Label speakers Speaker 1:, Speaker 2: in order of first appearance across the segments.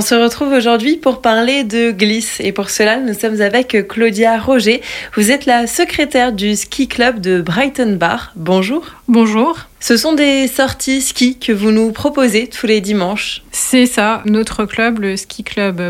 Speaker 1: On se retrouve aujourd'hui pour parler de glisse et pour cela nous sommes avec Claudia Roger. Vous êtes la secrétaire du ski club de Brighton Bar. Bonjour.
Speaker 2: Bonjour.
Speaker 1: Ce sont des sorties ski que vous nous proposez tous les dimanches.
Speaker 2: C'est ça, notre club, le ski club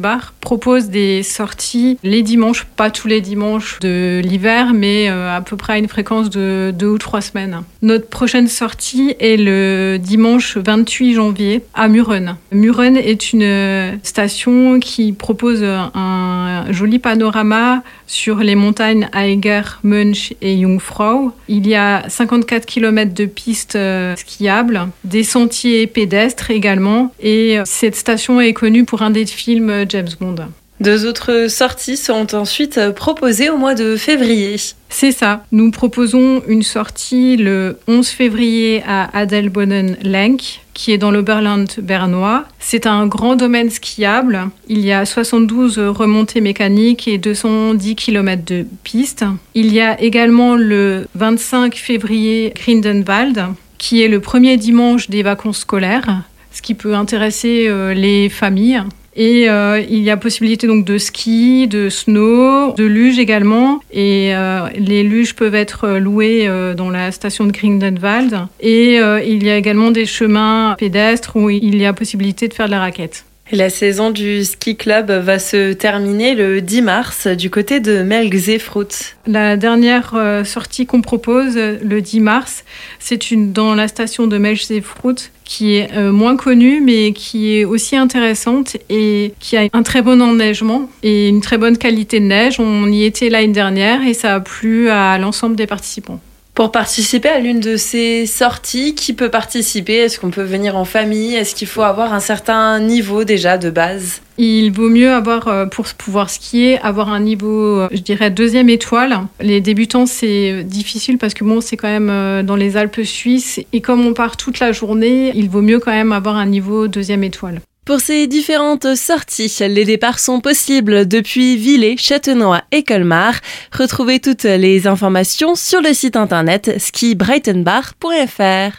Speaker 2: Bar, propose des sorties les dimanches, pas tous les dimanches de l'hiver, mais euh, à peu près à une fréquence de deux ou trois semaines. Notre prochaine sortie est le dimanche 28 janvier à Muren. Muren est une station qui propose un joli panorama sur les montagnes Eiger, Munch et Jungfrau. Il y a 54 km de pistes euh, skiables, des sentiers pédestres également, et euh, cette station est connue pour un des films euh, James Bond.
Speaker 1: Deux autres sorties seront ensuite proposées au mois de février.
Speaker 2: C'est ça. Nous proposons une sortie le 11 février à Adelbonnen Lenk, qui est dans l'Oberland bernois. C'est un grand domaine skiable. Il y a 72 remontées mécaniques et 210 km de pistes. Il y a également le 25 février Grindenwald, qui est le premier dimanche des vacances scolaires, ce qui peut intéresser euh, les familles. Et euh, il y a possibilité donc de ski, de snow, de luge également. Et euh, les luges peuvent être louées euh, dans la station de Grindelwald. Et il y a également des chemins pédestres où il y a possibilité de faire de la raquette.
Speaker 1: La saison du ski club va se terminer le 10 mars du côté de Melgzefrout.
Speaker 2: La dernière euh, sortie qu'on propose le 10 mars, c'est une dans la station de Melgzefrout qui est euh, moins connue mais qui est aussi intéressante et qui a un très bon enneigement et une très bonne qualité de neige. On y était l'année dernière et ça a plu à l'ensemble des participants.
Speaker 1: Pour participer à l'une de ces sorties, qui peut participer Est-ce qu'on peut venir en famille? Est-ce qu'il faut avoir un certain niveau déjà de base?
Speaker 2: Il vaut mieux avoir, euh, pour pouvoir skier, avoir un niveau, euh, je dirais, deuxième étoile. Les débutants, c'est difficile parce que bon, c'est quand même euh, dans les Alpes suisses. Et comme on part toute la journée, il vaut mieux quand même avoir un niveau deuxième étoile.
Speaker 1: Pour ces différentes sorties, les départs sont possibles depuis Villers, Châtenois et Colmar. Retrouvez toutes les informations sur le site internet skibrightonbar.fr.